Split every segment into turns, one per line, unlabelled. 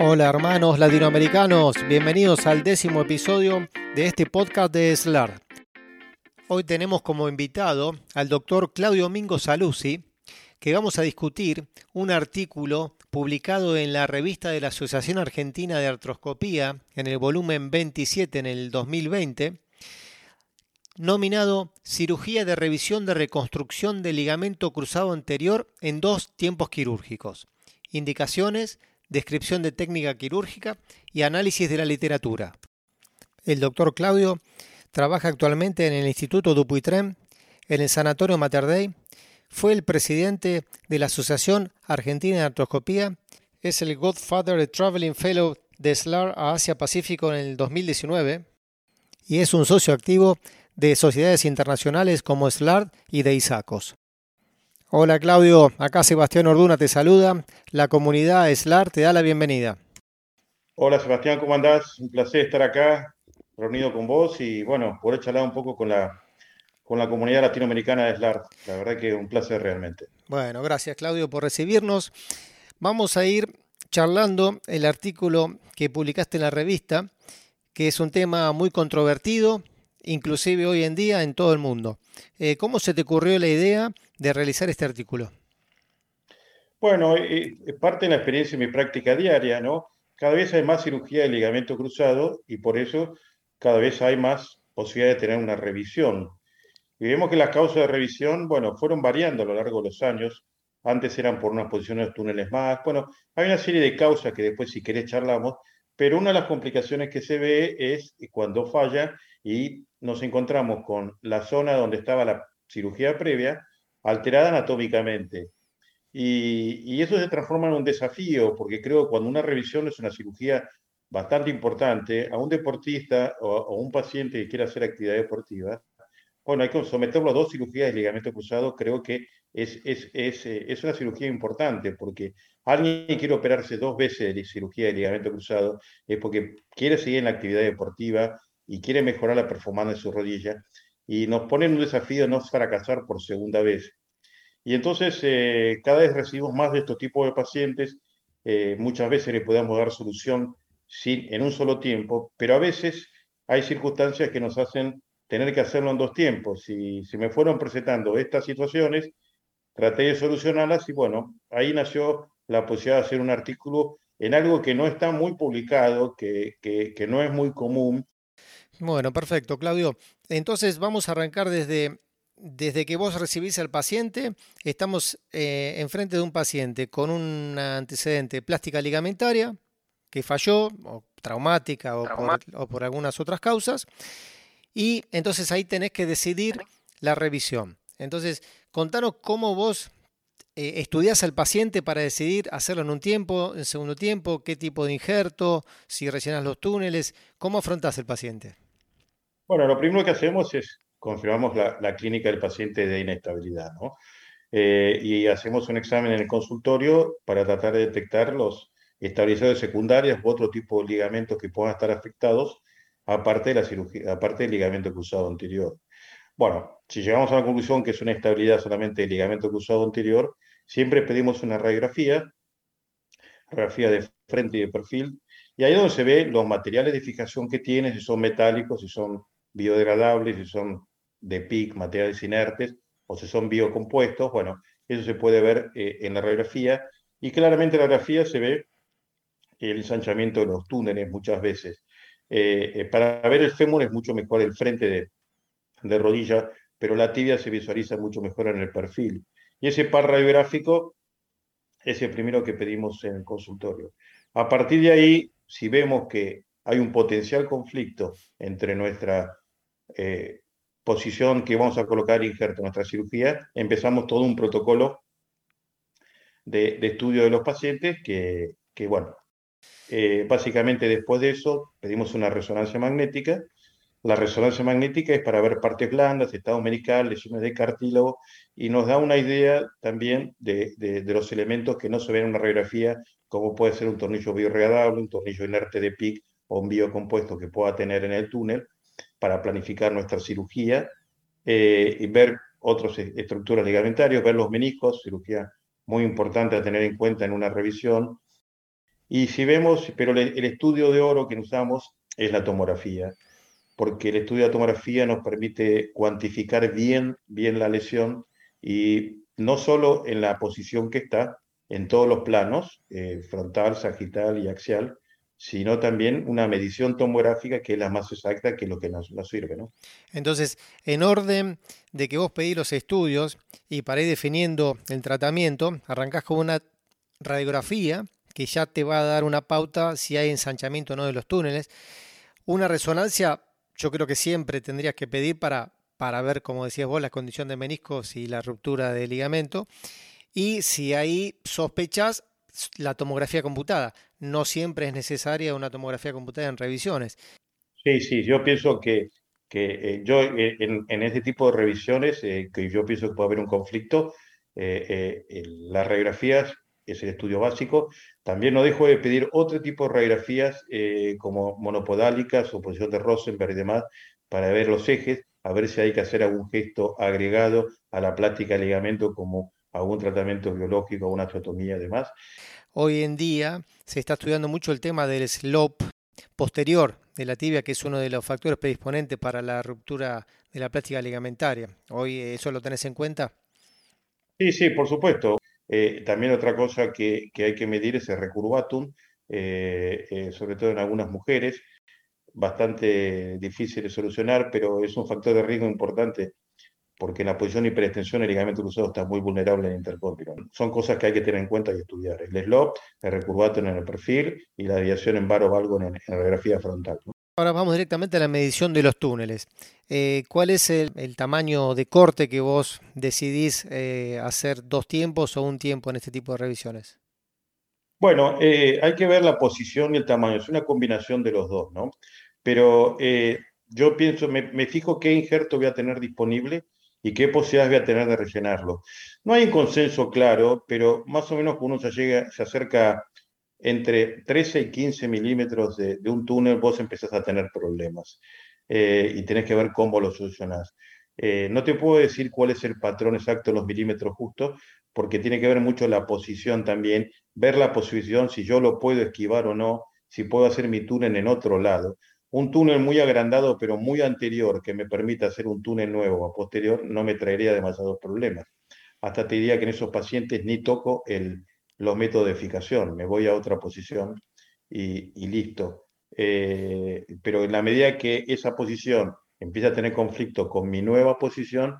Hola hermanos latinoamericanos, bienvenidos al décimo episodio de este podcast de SLAR. Hoy tenemos como invitado al doctor Claudio Mingo Saluzzi, que vamos a discutir un artículo publicado en la revista de la Asociación Argentina de Artroscopía en el volumen 27 en el 2020, nominado Cirugía de revisión de reconstrucción del ligamento cruzado anterior en dos tiempos quirúrgicos. Indicaciones, descripción de técnica quirúrgica y análisis de la literatura. El doctor Claudio trabaja actualmente en el Instituto Dupuytren, en el Sanatorio Mater Dei, fue el presidente de la Asociación Argentina de Artroscopía, es el Godfather Traveling Fellow de SLAR a Asia Pacífico en el 2019 y es un socio activo de sociedades internacionales como SLAR y de ISACOS. Hola Claudio, acá Sebastián Orduna te saluda. La comunidad SLAR te da la bienvenida.
Hola Sebastián, ¿cómo andás? Un placer estar acá reunido con vos y bueno, poder charlar un poco con la, con la comunidad latinoamericana de SLAR. La verdad que un placer realmente.
Bueno, gracias Claudio por recibirnos. Vamos a ir charlando el artículo que publicaste en la revista, que es un tema muy controvertido, inclusive hoy en día en todo el mundo. Eh, ¿Cómo se te ocurrió la idea de realizar este artículo?
Bueno, eh, eh, parte de la experiencia de mi práctica diaria, ¿no? Cada vez hay más cirugía de ligamento cruzado y por eso cada vez hay más posibilidad de tener una revisión. Y vemos que las causas de revisión, bueno, fueron variando a lo largo de los años. Antes eran por unas posiciones de túneles más. Bueno, hay una serie de causas que después, si querés, charlamos. Pero una de las complicaciones que se ve es cuando falla y nos encontramos con la zona donde estaba la cirugía previa alterada anatómicamente. Y, eso se transforma en un desafío, porque creo que cuando una revisión es una cirugía bastante importante, a un deportista o a un paciente que quiera hacer actividad deportiva, bueno, hay que someterlo a dos cirugías de ligamento cruzado, creo que es, es, es, eh, es, una cirugía importante, porque alguien que quiere operarse dos veces de cirugía de ligamento cruzado es porque quiere seguir en la actividad deportiva y quiere mejorar la performance de su rodilla, y nos ponen un desafío no fracasar por segunda vez. Y entonces eh, cada vez recibimos más de estos tipos de pacientes, eh, muchas veces les podemos dar solución sin, en un solo tiempo, pero a veces hay circunstancias que nos hacen tener que hacerlo en dos tiempos. Si, si me fueron presentando estas situaciones, traté de solucionarlas y bueno, ahí nació la posibilidad de hacer un artículo en algo que no está muy publicado, que, que, que no es muy común,
bueno, perfecto, Claudio. Entonces vamos a arrancar desde, desde que vos recibís al paciente. Estamos eh, enfrente de un paciente con un antecedente plástica ligamentaria que falló, o traumática, o, por, algunas otras causas. Y entonces ahí tenés que decidir la revisión. Entonces, contanos cómo vos eh, estudiás al paciente para decidir hacerlo en un tiempo, en segundo tiempo, qué tipo de injerto, si rellenás los túneles, cómo afrontás el paciente.
Bueno, lo primero que hacemos es confirmamos la, clínica del paciente de inestabilidad, ¿no? Eh, y hacemos un examen en el consultorio para tratar de detectar los estabilizadores secundarios u otro tipo de ligamentos que puedan estar afectados, aparte de la cirugía, aparte del ligamento cruzado anterior. Bueno, si llegamos a la conclusión que es una estabilidad solamente del ligamento cruzado anterior, siempre pedimos una radiografía, radiografía de frente y de perfil, y ahí es donde se ve los materiales de fijación que tiene, si son metálicos, si son biodegradables, si son de PIC, materiales inertes, o si son biocompuestos, bueno, eso se puede ver eh, en la radiografía, y claramente en la radiografía se ve el ensanchamiento de los túneles muchas veces. Eh, eh, para ver el fémur es mucho mejor el frente de, de, rodilla, pero la tibia se visualiza mucho mejor en el perfil. Y ese par radiográfico es el primero que pedimos en el consultorio. A partir de ahí, si vemos que hay un potencial conflicto entre nuestra eh, posición que vamos a colocar injerto en nuestra cirugía, empezamos todo un protocolo de, estudio de los pacientes que, bueno, eh, básicamente después de eso pedimos una resonancia magnética. La resonancia magnética es para ver partes blandas, estado medical, lesiones de cartílago y nos da una idea también de, los elementos que no se ven en una radiografía, como puede ser un tornillo biorregadable, un tornillo inerte de PIC o un biocompuesto que pueda tener en el túnel para planificar nuestra cirugía eh, y ver otras estructuras ligamentarias, ver los meniscos, cirugía muy importante a tener en cuenta en una revisión. Y si vemos, pero el estudio de oro que usamos es la tomografía, porque el estudio de tomografía nos permite cuantificar bien, bien la lesión y no solo en la posición que está, en todos los planos, eh, frontal, sagital y axial, sino también una medición tomográfica que es la más exacta que lo que nos, nos, sirve. ¿no?
Entonces, en orden de que vos pedís los estudios y para ir definiendo el tratamiento, arrancás con una radiografía que ya te va a dar una pauta si hay ensanchamiento o no de los túneles. Una resonancia, yo creo que siempre tendrías que pedir para, para ver, como decías vos, la condición de meniscos y la ruptura de ligamento. Y si hay sospechas, la tomografía computada. No siempre es necesaria una tomografía computada en revisiones.
Sí, sí, yo pienso que, que eh, yo eh, en, en, este tipo de revisiones, eh, que yo pienso que puede haber un conflicto, las radiografías es el estudio básico. También no dejo de pedir otro tipo de radiografías como monopodálicas o posición de Rosenberg y demás para ver los ejes, a ver si hay que hacer algún gesto agregado a la plástica de ligamento como algún tratamiento biológico, una osteotomía y demás.
Hoy en día se está estudiando mucho el tema del slope posterior de la tibia, que es uno de los factores predisponentes para la ruptura de la plástica ligamentaria. ¿Hoy eso lo tenés en cuenta?
Sí, sí, por supuesto. Eh, también otra cosa que, hay que medir es el recurvatum, eh, eh, sobre todo en algunas mujeres, bastante difícil de solucionar, pero es un factor de riesgo importante porque en la posición de hiperextensión el ligamento cruzado está muy vulnerable en el intercórpiro. Son cosas que hay que tener en cuenta y estudiar. El slope, el recurvato en el perfil y la desviación en varo valgo en, la radiografía frontal.
Ahora vamos directamente a la medición de los túneles. Eh, ¿Cuál es el, tamaño de corte que vos decidís eh, hacer dos tiempos o un tiempo en este tipo de revisiones?
Bueno, eh, hay que ver la posición y el tamaño. Es una combinación de los dos, ¿no? Pero yo pienso, me, me fijo qué injerto voy a tener disponible y qué posibilidades voy a tener de rellenarlo. No hay un consenso claro, pero más o menos cuando uno se, llega, se acerca entre 13 y 15 milímetros de, un túnel, vos empezás a tener problemas eh, y tenés que ver cómo lo solucionás. Eh, no te puedo decir cuál es el patrón exacto los milímetros justos, porque tiene que ver mucho la posición también, ver la posición, si yo lo puedo esquivar o no, si puedo hacer mi túnel en otro lado un túnel muy agrandado, pero muy anterior, que me permita hacer un túnel nuevo a posterior, no me traería demasiados problemas. Hasta te diría que en esos pacientes ni toco el, los métodos de fijación, me voy a otra posición y, listo. Eh, pero en la medida que esa posición empieza a tener conflicto con mi nueva posición,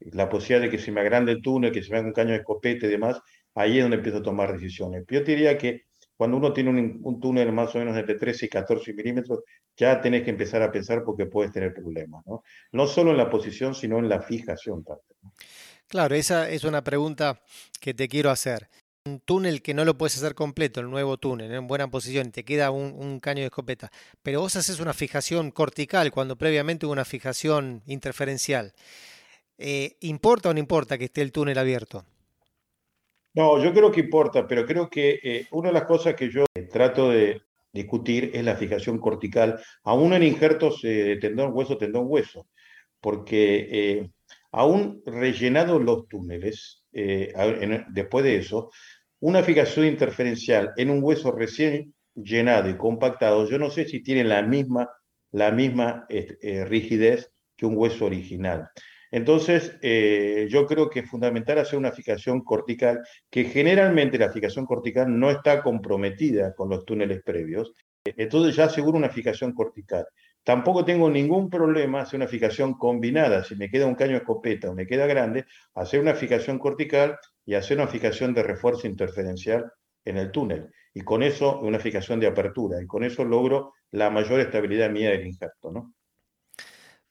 la posibilidad de que se me agrande el túnel, que se me haga un caño de escopete y demás, ahí es donde empiezo a tomar decisiones. Yo te diría que cuando uno tiene un, túnel más o menos entre 13 y 14 milímetros, ya tenés que empezar a pensar porque puedes tener problemas, ¿no? No solo en la posición, sino en la fijación
Claro, esa es una pregunta que te quiero hacer. Un túnel que no lo puedes hacer completo, el nuevo túnel, en buena posición, te queda un, caño de escopeta, pero vos haces una fijación cortical cuando previamente hubo una fijación interferencial. Eh, ¿Importa o no importa que esté el túnel abierto?
No, yo creo que importa, pero creo que eh, una de las cosas que yo trato de discutir es la fijación cortical, aún en injertos de tendón hueso, tendón hueso, porque eh, aún rellenados los túneles, eh, después de eso, una fijación interferencial en un hueso recién llenado y compactado, yo no sé si tiene la misma, la misma rigidez que un hueso original. Entonces, eh, yo creo que es fundamental hacer una fijación cortical, que generalmente la fijación cortical no está comprometida con los túneles previos. Entonces ya aseguro una fijación cortical. Tampoco tengo ningún problema hacer una fijación combinada. Si me queda un caño escopeta o me queda grande, hacer una fijación cortical y hacer una fijación de refuerzo interferencial en el túnel. Y con eso, una fijación de apertura. Y con eso logro la mayor estabilidad mía del injerto, ¿no?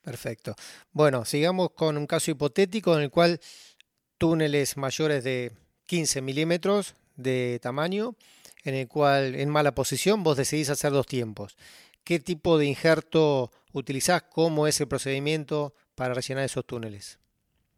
Perfecto. Bueno, sigamos con un caso hipotético en el cual túneles mayores de 15 milímetros de tamaño, en el cual en mala posición vos decidís hacer dos tiempos. ¿Qué tipo de injerto utilizás? ¿Cómo es el procedimiento para rellenar esos túneles?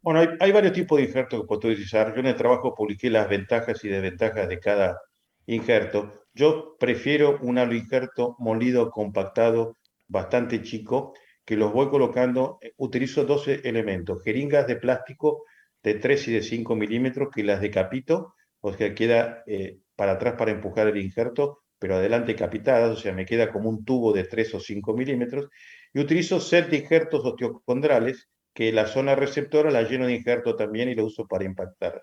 Bueno, hay, varios tipos de injertos que puedo utilizar. Yo en el trabajo publiqué las ventajas y desventajas de cada injerto. Yo prefiero un injerto molido compactado bastante chico que los voy colocando, eh, utilizo 12 elementos, jeringas de plástico de 3 y de 5 milímetros que las decapito, o sea, queda eh, para atrás para empujar el injerto, pero adelante capitadas, o sea, me queda como un tubo de 3 o 5 milímetros, y utilizo set de injertos osteocondrales, que la zona receptora la lleno de injerto también y la uso para impactar.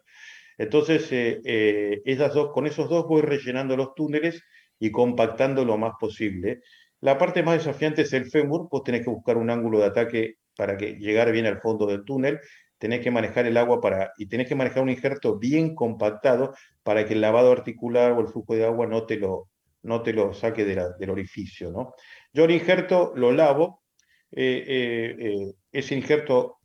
Entonces, eh, eh, esas dos, con esos dos voy rellenando los túneles y compactando lo más posible. La parte más desafiante es el fémur, vos tenés que buscar un ángulo de ataque para que llegar bien al fondo del túnel, tenés que manejar el agua para, y tenés que manejar un injerto bien compactado para que el lavado articular o el flujo de agua no te lo, no te lo saque del orificio. ¿no? Yo el injerto lo lavo, eh, eh, eh, ese injerto,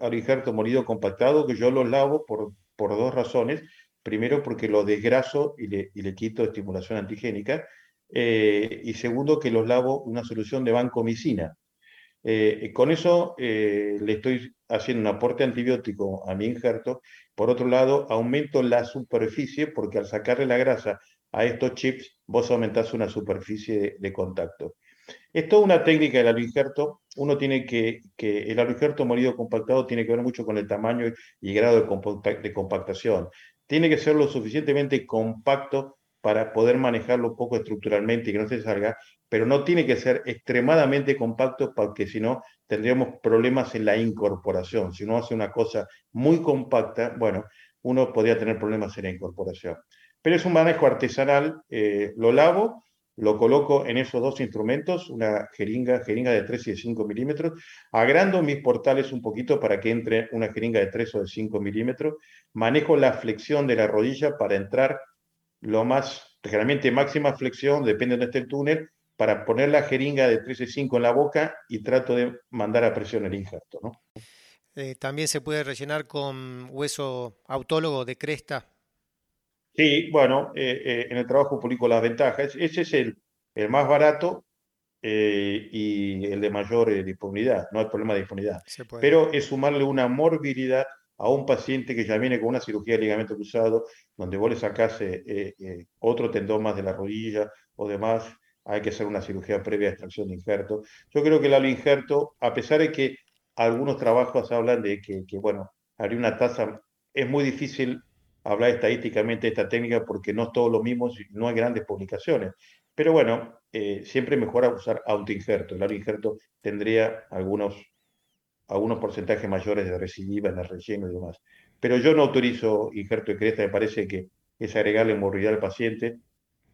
al injerto molido compactado, que yo lo lavo por, por dos razones. Primero, porque lo desgraso y le, y le quito estimulación antigénica. Y segundo, que los lavo una solución de vancomicina. con eso le estoy haciendo un aporte antibiótico a mi injerto. Por otro lado, aumento la superficie porque al sacarle la grasa a estos chips, vos aumentás una superficie de, contacto. Es toda una técnica del aloinjerto. Uno tiene que, que el aloinjerto molido compactado tiene que ver mucho con el tamaño y grado de, de compactación. Tiene que ser lo suficientemente compacto para poder manejarlo un poco estructuralmente y que no se salga, pero no tiene que ser extremadamente compacto porque si no tendríamos problemas en la incorporación. Si uno hace una cosa muy compacta, bueno, uno podría tener problemas en la incorporación. Pero es un manejo artesanal, eh, lo lavo, lo coloco en esos dos instrumentos, una jeringa, jeringa de 3 y de 5 milímetros, agrando mis portales un poquito para que entre una jeringa de 3 o de 5 milímetros, manejo la flexión de la rodilla para entrar lo más, generalmente máxima flexión, depende de dónde esté el túnel, para poner la jeringa de 3 y 5 en la boca y trato de mandar a presión el injerto. ¿no?
Eh, También se puede rellenar con hueso autólogo de cresta
Sí, bueno, eh, eh, en el trabajo publico las ventajas. Ese es el, el más barato y el de mayor disponibilidad, no hay problema de disponibilidad. Pero es sumarle una morbilidad a un paciente que ya viene con una cirugía de ligamento cruzado, donde vos le sacás otro tendón más de la rodilla o demás, hay que hacer una cirugía previa a extracción de injerto. Yo creo que el injerto, a pesar de que algunos trabajos hablan de que, bueno, haría una tasa, es muy difícil hablar estadísticamente de esta técnica porque no es todo lo mismo, no hay grandes publicaciones. Pero bueno, eh, siempre mejora usar autoinjerto. El autoinjerto tendría algunos, algunos porcentajes mayores de recidiva en el relleno y demás. Pero yo no autorizo injerto de cresta, me parece que es agregarle movilidad al paciente.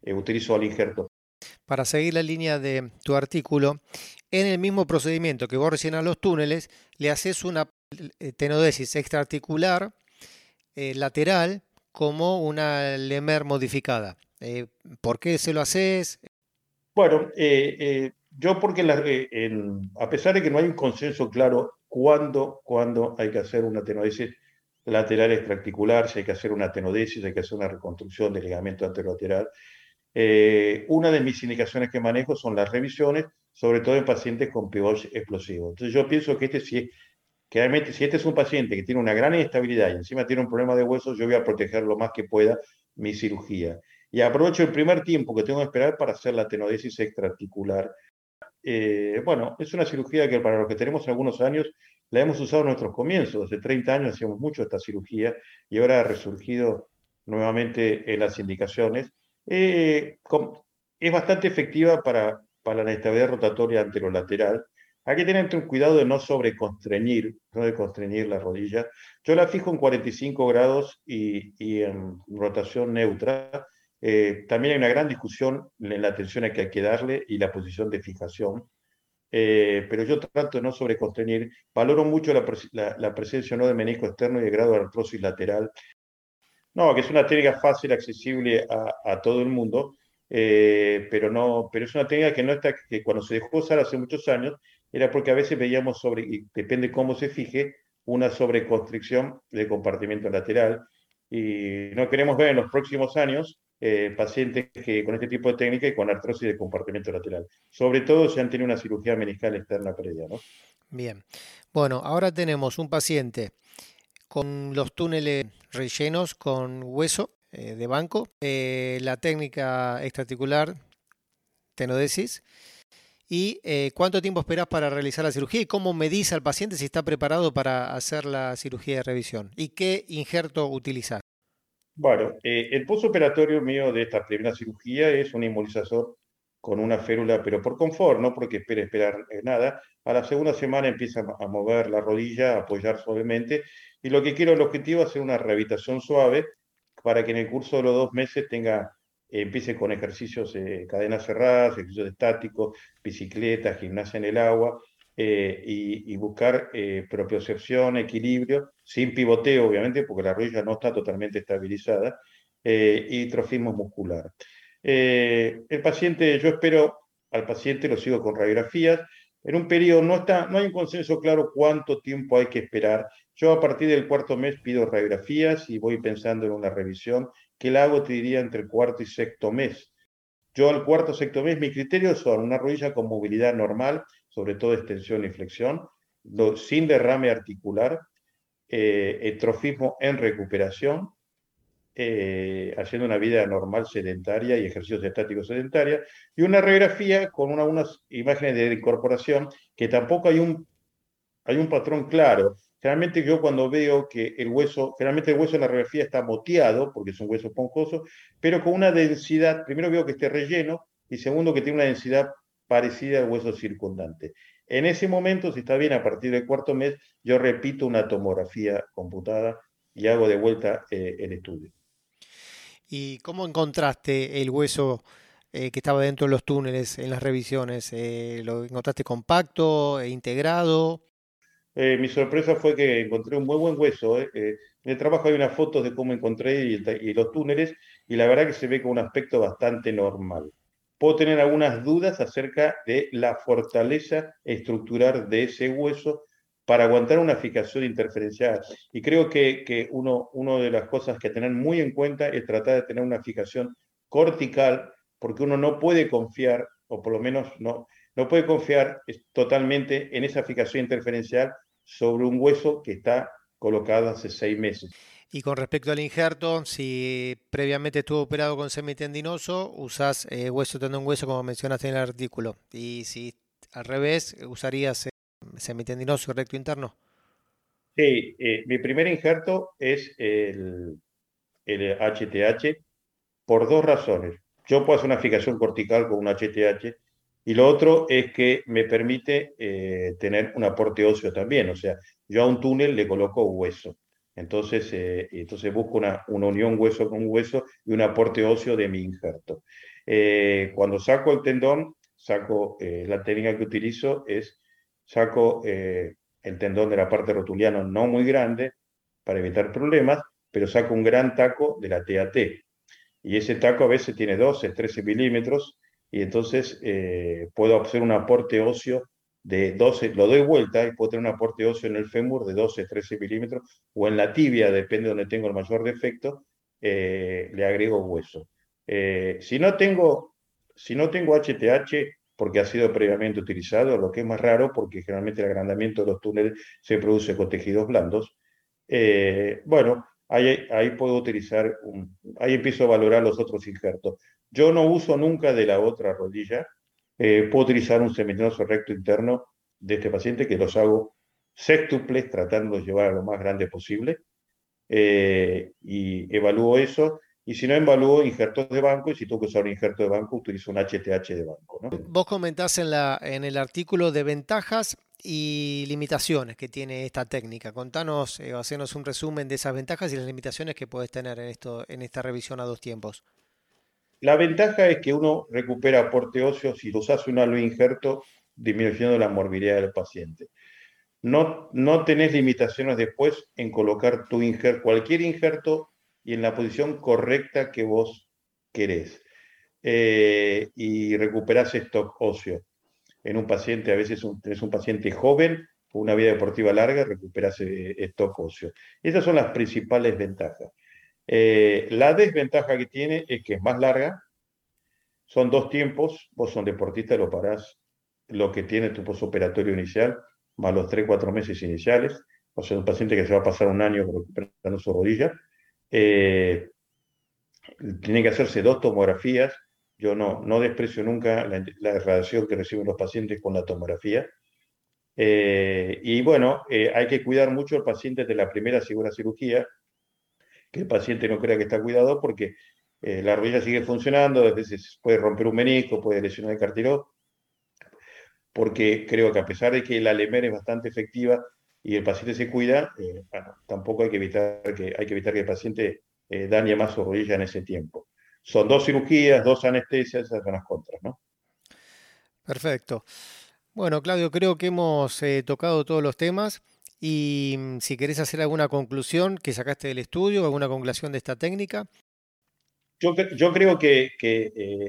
Eh, utilizo al injerto.
Para seguir la línea de tu artículo, en el mismo procedimiento que vos rellenas los túneles, le haces una eh, tenodesis extraarticular eh, lateral como una Lemer modificada. Eh, ¿Por qué se lo haces?
Bueno, yo porque a pesar de que no hay un consenso claro cuándo, cuándo hay que hacer una tenodesis lateral extraarticular, si hay que hacer una tenodesis, hay que hacer una reconstrucción del ligamento anterolateral, una de mis indicaciones que manejo son las revisiones, sobre todo en pacientes con pivot explosivo. Entonces yo pienso que este sí que si este es un paciente que tiene una gran inestabilidad y encima tiene un problema de huesos, yo voy a proteger lo más que pueda mi cirugía. Y aprovecho el primer tiempo que tengo que esperar para hacer la tenodesis extraarticular. Eh, bueno, es una cirugía que para los que tenemos algunos años la hemos usado en nuestros comienzos. Hace 30 años hacíamos mucho esta cirugía y ahora ha resurgido nuevamente en las indicaciones. Eh, es bastante efectiva para, para la inestabilidad rotatoria anterolateral hay que tener un cuidado de no sobreconstreñir, no de constreñir la rodilla. Yo la fijo en 45 grados y, en rotación neutra. Eh, también hay una gran discusión en la atención que hay que darle y la posición de fijación. Eh, pero yo trato de no sobreconstreñir. Valoro mucho la, presencia no de menisco externo y de grado de artrosis lateral. No, que es una técnica fácil, accesible a, todo el mundo, eh, pero, no, pero es una técnica que, no está, que cuando se dejó usar hace muchos años, era porque a veces veíamos sobre, y depende cómo se fije, una sobreconstricción del compartimiento lateral. Y no queremos ver en los próximos años eh, pacientes que con este tipo de técnica y con artrosis de compartimiento lateral. Sobre todo si han tenido una cirugía meniscal externa previa. ¿no?
Bien. Bueno, ahora tenemos un paciente con los túneles rellenos con hueso eh, de banco, eh, la técnica extraarticular tenodesis y cuánto tiempo esperas para realizar la cirugía y cómo medís al paciente si está preparado para hacer la cirugía de revisión y qué injerto utilizar.
Bueno, eh, el postoperatorio mío de esta primera cirugía es un inmunizador con una férula, pero por confort, no porque espere esperar eh, nada. A la segunda semana empieza a mover la rodilla, a apoyar suavemente, y lo que quiero, el objetivo es hacer una rehabilitación suave para que en el curso de los dos meses tenga, empiece con ejercicios de cadenas cerradas, ejercicios estáticos, bicicleta, gimnasia en el agua, eh, y, buscar eh, propiocepción, equilibrio, sin pivoteo, obviamente, porque la rodilla no está totalmente estabilizada, eh, y trofismo muscular. Eh, el paciente, yo espero al paciente, lo sigo con radiografías, en un periodo no, está, no hay un consenso claro cuánto tiempo hay que esperar. Yo a partir del cuarto mes pido radiografías y voy pensando en una revisión que la hago, te diría, entre el cuarto y sexto mes. Yo al cuarto sexto mes, mi criterio son una rodilla con movilidad normal, sobre todo extensión y flexión, sin derrame articular, eh, etrofismo en recuperación, eh, haciendo una vida normal sedentaria y ejercicios estáticos sedentaria, y una radiografía con unas imágenes de incorporación que tampoco hay un, hay un patrón claro. Generalmente yo cuando veo que el hueso, generalmente el hueso de la radiografía está moteado, porque es un hueso esponjoso, pero con una densidad, primero veo que esté relleno, y segundo que tiene una densidad parecida al hueso circundante. En ese momento, si está bien, a partir del cuarto mes, yo repito una tomografía computada y hago de vuelta eh, el estudio.
¿Y cómo encontraste el hueso eh, que estaba dentro de los túneles en las revisiones? Eh, ¿Lo encontraste compacto, e integrado?
mi sorpresa fue que encontré un muy buen hueso. en el trabajo hay unas fotos de cómo encontré y, los túneles y la verdad que se ve con un aspecto bastante normal. Puedo tener algunas dudas acerca de la fortaleza estructural de ese hueso para aguantar una fijación interferencial. Y creo que, uno, una de las cosas que tener muy en cuenta es tratar de tener una fijación cortical, porque uno no puede confiar, o por lo menos no, no puede confiar totalmente en esa fijación interferencial sobre un hueso que está colocado hace seis meses.
Y con respecto al injerto, si previamente estuvo operado con semitendinoso, usas eh, hueso tendón hueso como mencionaste en el artículo. Y si al revés, usarías eh, semitendinoso recto interno?
Sí, eh, mi primer injerto es el, el, HTH por dos razones. Yo puedo hacer una fijación cortical con un HTH y lo otro es que me permite eh, tener un aporte óseo también. O sea, yo a un túnel le coloco hueso. Entonces, eh, entonces busco una, unión hueso con hueso y un aporte óseo de mi injerto. cuando saco el tendón, saco la técnica que utilizo es saco eh, el tendón de la parte rotuliana no muy grande para evitar problemas, pero saco un gran taco de la TAT. Y ese taco a veces tiene 12, 13 milímetros, y entonces eh, puedo hacer un aporte óseo de 12, lo doy vuelta y puedo tener un aporte óseo en el fémur de 12, 13 milímetros, o en la tibia, depende de donde tengo el mayor defecto, eh, le agrego hueso. si, no tengo, si no tengo HTH, porque ha sido previamente utilizado, lo que es más raro porque generalmente el agrandamiento de los túneles se produce con tejidos blandos. Eh, bueno, ahí, ahí puedo utilizar, ahí empiezo a valorar los otros injertos. Yo no uso nunca de la otra rodilla, eh, puedo utilizar un seminoso recto interno de este paciente que los hago sextuples tratando de llevar a lo más grande posible eh, y evalúo eso y si no, evalúo injertos de banco y si tengo que usar un injerto de banco, utilizo un HTH de banco.
Vos comentás en, la, en el artículo de ventajas y limitaciones que tiene esta técnica. Contanos, eh, un resumen de esas ventajas y las limitaciones que puedes tener en, esto, en esta revisión a dos tiempos.
La ventaja es que uno recupera aporte óseo si usas un halo injerto, disminuyendo la morbilidad del paciente. No, no tenés limitaciones después en colocar tu injerto, cualquier injerto y en la posición correcta que vos querés. Eh, y recuperás stock óseo. En un paciente, a veces un, tenés un paciente joven con una vida deportiva larga, recuperás eh, stock óseo. Esas son las principales ventajas. Eh, la desventaja que tiene es que es más larga, son dos tiempos, vos son deportista, lo parás lo que tiene tu posoperatorio inicial, más los 3-4 meses iniciales, o sea, un paciente que se va a pasar un año recuperando su rodilla, eh, tiene que hacerse dos tomografías. Yo no, no desprecio nunca la, radiación que reciben los pacientes con la tomografía. Eh, y bueno, eh, hay que cuidar mucho al paciente de la primera segura cirugía. Que el paciente no crea que está cuidado porque eh, la rodilla sigue funcionando, a veces puede romper un menisco, puede lesionar el cartílago, porque creo que a pesar de que la LEMER es bastante efectiva y el paciente se cuida, eh, bueno, tampoco hay que evitar que, hay que evitar que el paciente eh, dañe más su rodilla en ese tiempo. Son dos cirugías, dos anestesias, esas son las contras, ¿no?
Perfecto. Bueno, Claudio, creo que hemos tocado todos los temas. Y mm, si querés hacer alguna conclusión que sacaste del estudio, alguna conclusión de esta técnica.
Yo, creo que, eh,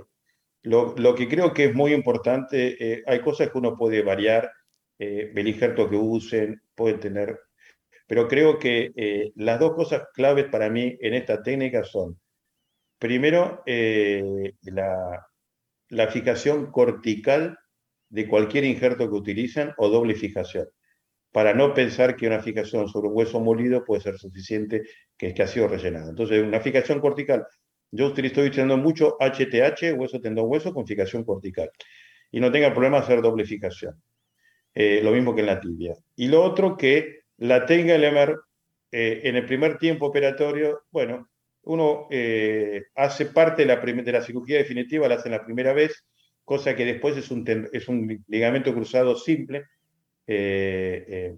lo, que creo que es muy importante, eh, hay cosas que uno puede variar, eh, injerto que usen, pueden tener, pero creo que eh, las dos cosas claves para mí en esta técnica son, primero, la, la fijación cortical de cualquier injerto que utilicen o doble fijación para no pensar que una fijación sobre hueso molido puede ser suficiente, que que ha sido rellenado. Entonces, una fijación cortical, yo estoy utilizando mucho HTH, hueso tendón hueso, con fijación cortical. Y no tenga problema hacer doble fijación. Eh, lo mismo que en la tibia. Y lo otro que la tenga el EMER eh, en el primer tiempo operatorio, bueno, uno eh, hace parte de la, de la cirugía definitiva, la hace la primera vez, cosa que después es un, es un ligamento cruzado simple, eh, eh,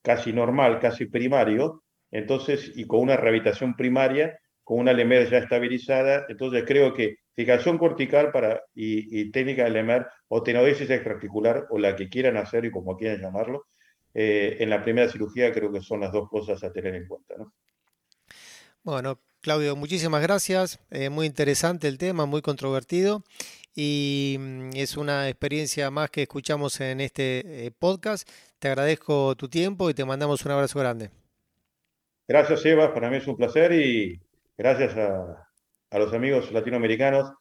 casi normal, casi primario, entonces, y con una rehabilitación primaria, con una LEMER ya estabilizada, entonces creo que fijación cortical para, y, técnica de LEMER o tenodesis extraarticular, o la que quieran hacer y como quieran llamarlo, eh, en la primera cirugía creo que son las dos cosas a tener en cuenta. ¿no?
Bueno, Claudio, muchísimas gracias. muy interesante el tema, muy controvertido y mm, es una experiencia más que escuchamos en este eh, podcast. Te agradezco tu tiempo y te mandamos un abrazo grande.
Gracias, Eva. Para mí es un placer y gracias a, los amigos latinoamericanos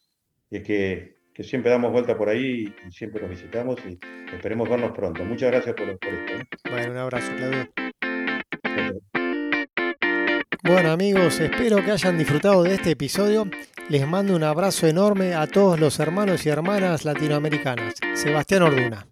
y que, que, siempre damos vuelta por ahí y siempre los visitamos y esperemos vernos pronto. Muchas gracias por, por esto. ¿eh?
Bueno, un abrazo, Claudio. Bueno amigos, espero que hayan disfrutado de este episodio. Les mando un abrazo enorme a todos los hermanos y hermanas latinoamericanas. Sebastián Orduna.